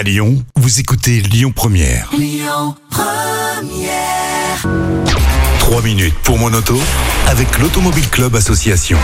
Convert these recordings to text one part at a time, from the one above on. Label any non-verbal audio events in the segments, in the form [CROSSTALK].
À Lyon, vous écoutez Lyon Première. Lyon Première. 3 minutes pour mon auto avec l'Automobile Club Association.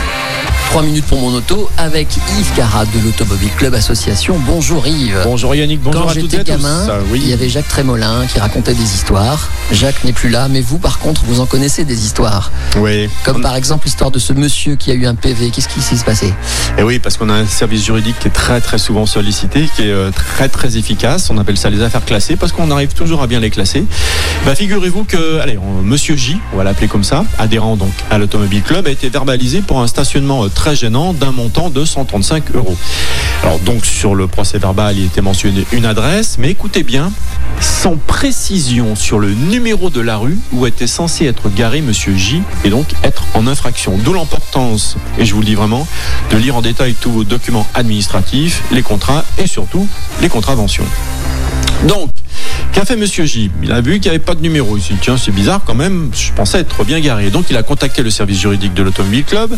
3 minutes pour mon auto avec Yves Carat de l'Automobile Club Association. Bonjour Yves. Bonjour Yannick, bonjour Quand à j'étais tous. gamin, oui. il y avait Jacques Trémolin qui racontait des histoires. Jacques n'est plus là, mais vous par contre, vous en connaissez des histoires. Oui. Comme par exemple l'histoire de ce monsieur qui a eu un PV. Qu'est-ce qui s'est passé? Et oui, parce qu'on a un service juridique qui est très très souvent sollicité, qui est euh, très très efficace. On appelle ça les affaires classées parce qu'on arrive toujours à bien les classer. Bah, figurez-vous que, allez, on- Monsieur J, on va l'appeler comme ça, adhérent donc à l'Automobile Club, a été verbalisé pour un stationnement très gênant d'un montant de 135 euros. Alors donc sur le procès verbal, il était mentionné une adresse, mais écoutez bien, sans précision sur le numéro de la rue où était censé être garé Monsieur J et donc être en infraction. D'où l'importance, et je vous le dis vraiment, de lire en détail tous vos documents administratifs, les contrats et surtout les contraventions. Donc, qu'a fait Monsieur J? Il a vu qu'il n'y avait pas de numéro. Il s'est dit, tiens, c'est bizarre quand même, je pensais être bien garé. Donc, il a contacté le service juridique de l'Automobile Club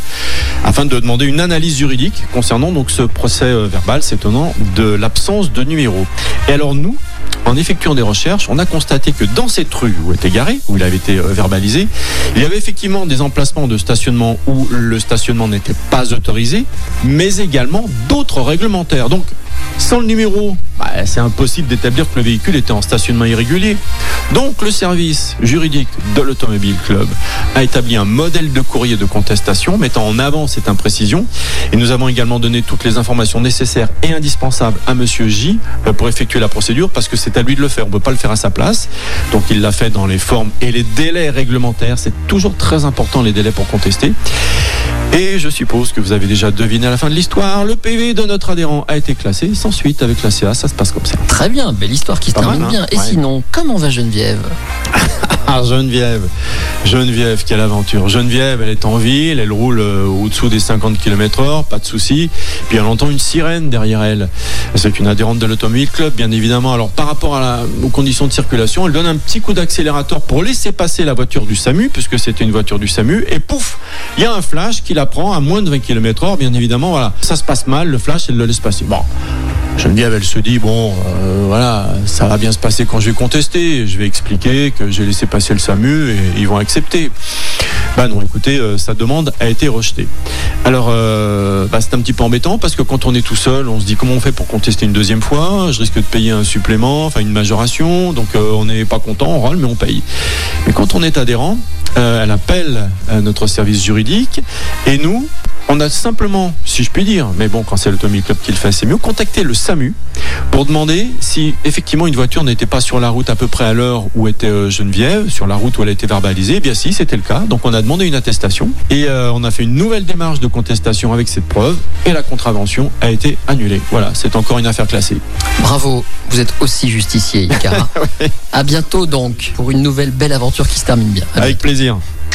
afin de demander une analyse juridique concernant donc ce procès euh, verbal s'étonnant de l'absence de numéro. Et alors, nous, en effectuant des recherches, on a constaté que dans cette rue où était garé, où il avait été euh, verbalisé, il y avait effectivement des emplacements de stationnement où le stationnement n'était pas autorisé, mais également d'autres réglementaires. Donc, sans le numéro, bah, c'est impossible d'établir que le véhicule était en stationnement irrégulier. Donc, le service juridique de l'Automobile Club a établi un modèle de courrier de contestation mettant en avant cette imprécision. Et nous avons également donné toutes les informations nécessaires et indispensables à Monsieur J euh, pour effectuer la procédure parce que c'est à lui de le faire. On ne peut pas le faire à sa place. Donc, il l'a fait dans les formes et les délais réglementaires. C'est toujours très important les délais pour contester. Et je suppose que vous avez déjà deviné à la fin de l'histoire, le PV de notre adhérent a été classé sans suite avec la CA. Ça se passe comme ça. Très bien, belle histoire qui se termine hein bien. Et Ouais. sinon, comment va Geneviève? [LAUGHS] Ah, Geneviève. Geneviève, quelle aventure. Geneviève, elle est en ville, elle roule euh, au-dessous des 50 km heure, pas de souci. Puis elle entend une sirène derrière elle. C'est une adhérente de l'Automobile Club, bien évidemment. Alors, par rapport aux conditions de circulation, elle donne un petit coup d'accélérateur pour laisser passer la voiture du SAMU, puisque c'était une voiture du SAMU. Et pouf, il y a un flash qui la prend à moins de 20 km heure, bien évidemment. Voilà. Ça se passe mal, le flash, elle le laisse passer. Bon. Geneviève, elle se dit bon, euh, voilà, ça va bien se passer quand je vais contester. Je vais expliquer que j'ai laissé passer le SAMU et ils vont accepter. Bah non, écoutez, euh, sa demande a été rejetée. Alors, euh, bah, c'est un petit peu embêtant parce que quand on est tout seul, on se dit comment on fait pour contester une deuxième fois? Je risque de payer un supplément, enfin une majoration, donc euh, on n'est pas content, on râle, mais on paye. Mais quand on est adhérent, euh, elle appelle à notre service juridique et nous, on a simplement, si je puis dire, mais bon, quand c'est l'Automobile Club qui le fait, c'est mieux, contacter le SAMU pour demander si effectivement une voiture n'était pas sur la route à peu près à l'heure où était euh, Geneviève, sur la route où elle a été verbalisée. Eh bien si, c'était le cas. Donc on a demandé une attestation et euh, on a fait une nouvelle démarche de contestation avec cette preuve et la contravention a été annulée. Voilà, c'est encore une affaire classée. Bravo, vous êtes aussi justicier, Yves Carat. [LAUGHS] À bientôt donc pour une nouvelle belle aventure qui se termine bien. À Avec plaisir.